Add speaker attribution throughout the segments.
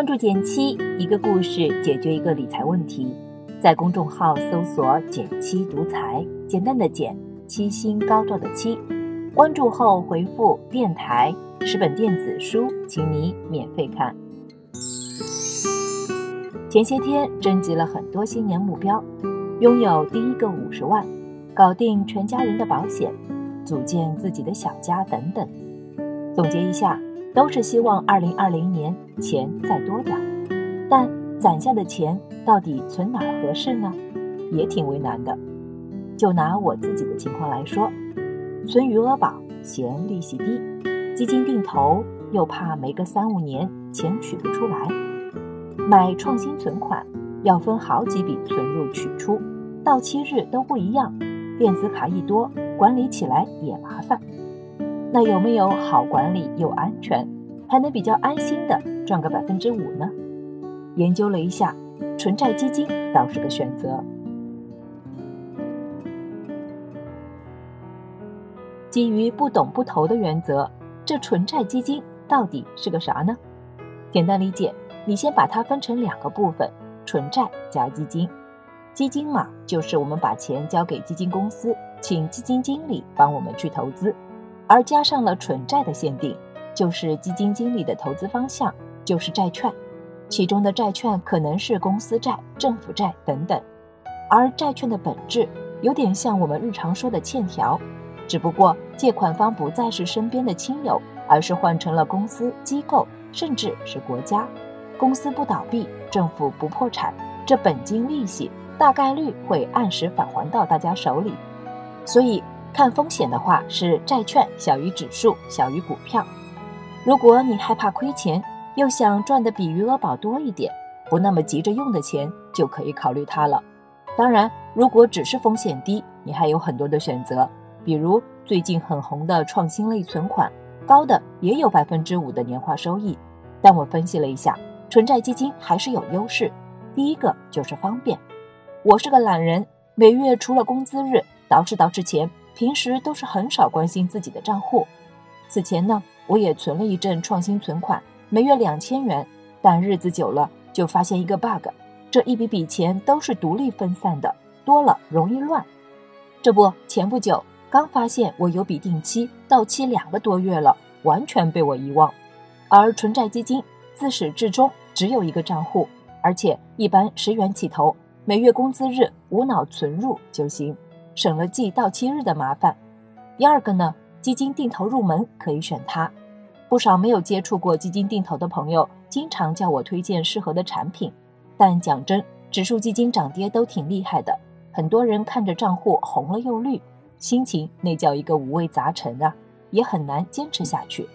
Speaker 1: 关注简七，一个故事解决一个理财问题。在公众号搜索“简七独裁，简单的简，七星高照的七。关注后回复“电台”，十本电子书，请你免费看。前些天征集了很多新年目标，拥有第一个五十万，搞定全家人的保险，组建自己的小家等等。总结一下。都是希望二零二零年钱再多点儿，但攒下的钱到底存哪儿合适呢？也挺为难的。就拿我自己的情况来说，存余额宝嫌利息低，基金定投又怕没个三五年钱取不出来，买创新存款要分好几笔存入取出，到期日都不一样，电子卡一多，管理起来也麻烦。那有没有好管理又安全，还能比较安心的赚个百分之五呢？研究了一下，纯债基金倒是个选择。基于不懂不投的原则，这纯债基金到底是个啥呢？简单理解，你先把它分成两个部分：纯债加基金。基金嘛，就是我们把钱交给基金公司，请基金经理帮我们去投资。而加上了纯债的限定，就是基金经理的投资方向就是债券，其中的债券可能是公司债、政府债等等。而债券的本质有点像我们日常说的欠条，只不过借款方不再是身边的亲友，而是换成了公司、机构，甚至是国家。公司不倒闭，政府不破产，这本金利息大概率会按时返还到大家手里，所以。看风险的话，是债券小于指数，小于股票。如果你害怕亏钱，又想赚的比余额宝多一点，不那么急着用的钱，就可以考虑它了。当然，如果只是风险低，你还有很多的选择，比如最近很红的创新类存款，高的也有百分之五的年化收益。但我分析了一下，纯债基金还是有优势。第一个就是方便，我是个懒人，每月除了工资日，捯饬捯饬钱。平时都是很少关心自己的账户，此前呢，我也存了一阵创新存款，每月两千元，但日子久了就发现一个 bug，这一笔笔钱都是独立分散的，多了容易乱。这不，前不久刚发现我有笔定期到期两个多月了，完全被我遗忘。而纯债基金自始至终只有一个账户，而且一般十元起投，每月工资日无脑存入就行。省了记到期日的麻烦。第二个呢，基金定投入门可以选它。不少没有接触过基金定投的朋友，经常叫我推荐适合的产品。但讲真，指数基金涨跌都挺厉害的，很多人看着账户红了又绿，心情那叫一个五味杂陈啊，也很难坚持下去。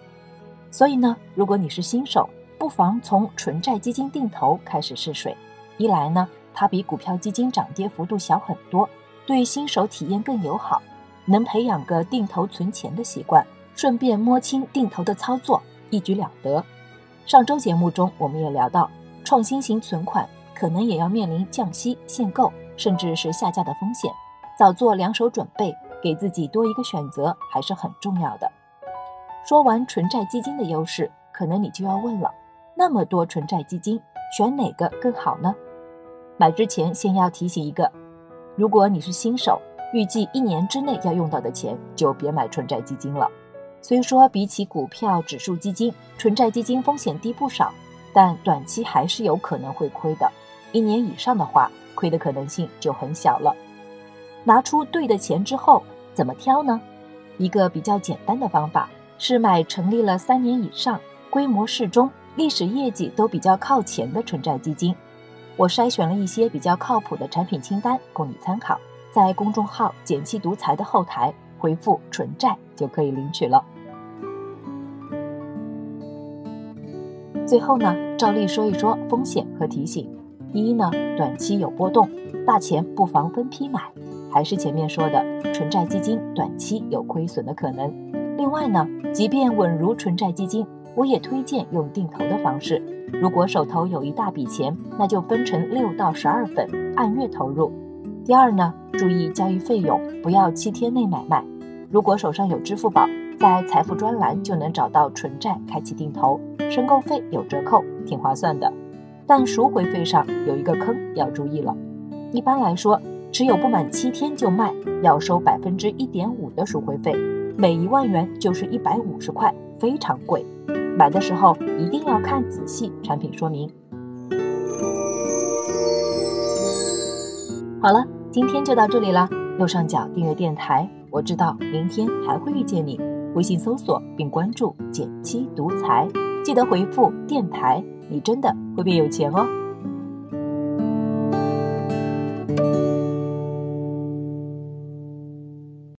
Speaker 1: 所以呢，如果你是新手，不妨从纯债基金定投开始试水。一来呢，它比股票基金涨跌幅度小很多。对新手体验更友好，能培养个定投存钱的习惯，顺便摸清定投的操作，一举两得。上周节目中我们也聊到，创新型存款可能也要面临降息、限购，甚至是下架的风险，早做两手准备，给自己多一个选择还是很重要的。说完纯债基金的优势，可能你就要问了：那么多纯债基金，选哪个更好呢？买之前先要提醒一个。如果你是新手，预计一年之内要用到的钱，就别买纯债基金了。虽说比起股票、指数基金，纯债基金风险低不少，但短期还是有可能会亏的。一年以上的话，亏的可能性就很小了。拿出对的钱之后，怎么挑呢？一个比较简单的方法是买成立了三年以上、规模适中、历史业绩都比较靠前的纯债基金。我筛选了一些比较靠谱的产品清单，供你参考。在公众号“简七独裁”的后台回复“纯债”就可以领取了。最后呢，照例说一说风险和提醒。第一呢，短期有波动，大钱不妨分批买。还是前面说的，纯债基金短期有亏损的可能。另外呢，即便稳如纯债基金。我也推荐用定投的方式。如果手头有一大笔钱，那就分成六到十二份，按月投入。第二呢，注意交易费用，不要七天内买卖。如果手上有支付宝，在财富专栏就能找到纯债开启定投，申购费有折扣，挺划算的。但赎回费上有一个坑要注意了，一般来说，持有不满七天就卖，要收百分之一点五的赎回费，每一万元就是一百五十块，非常贵。买的时候一定要看仔细产品说明。好了，今天就到这里了。右上角订阅电台，我知道明天还会遇见你。微信搜索并关注“减七独裁，记得回复“电台”，你真的会变有钱哦。